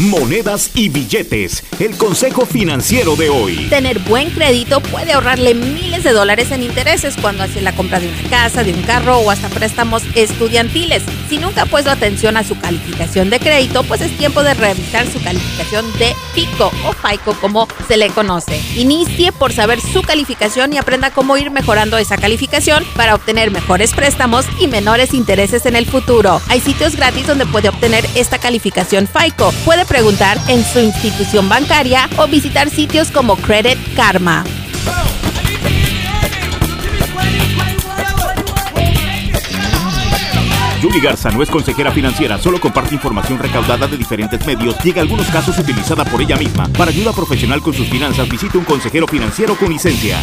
Monedas y billetes. El consejo financiero de hoy. Tener buen crédito puede ahorrarle miles de dólares en intereses cuando hace la compra de una casa, de un carro o hasta préstamos estudiantiles. Si nunca ha puesto atención a su calificación de crédito, pues es tiempo de revisar su calificación de PICO o FICO como se le conoce. Inicie por saber su calificación y aprenda cómo ir mejorando esa calificación para obtener mejores préstamos y menores intereses en el futuro. Hay sitios gratis donde puede obtener esta calificación FICO. Preguntar en su institución bancaria o visitar sitios como Credit Karma. Julie Garza no es consejera financiera, solo comparte información recaudada de diferentes medios y en algunos casos utilizada por ella misma. Para ayuda profesional con sus finanzas, visite un consejero financiero con licencia.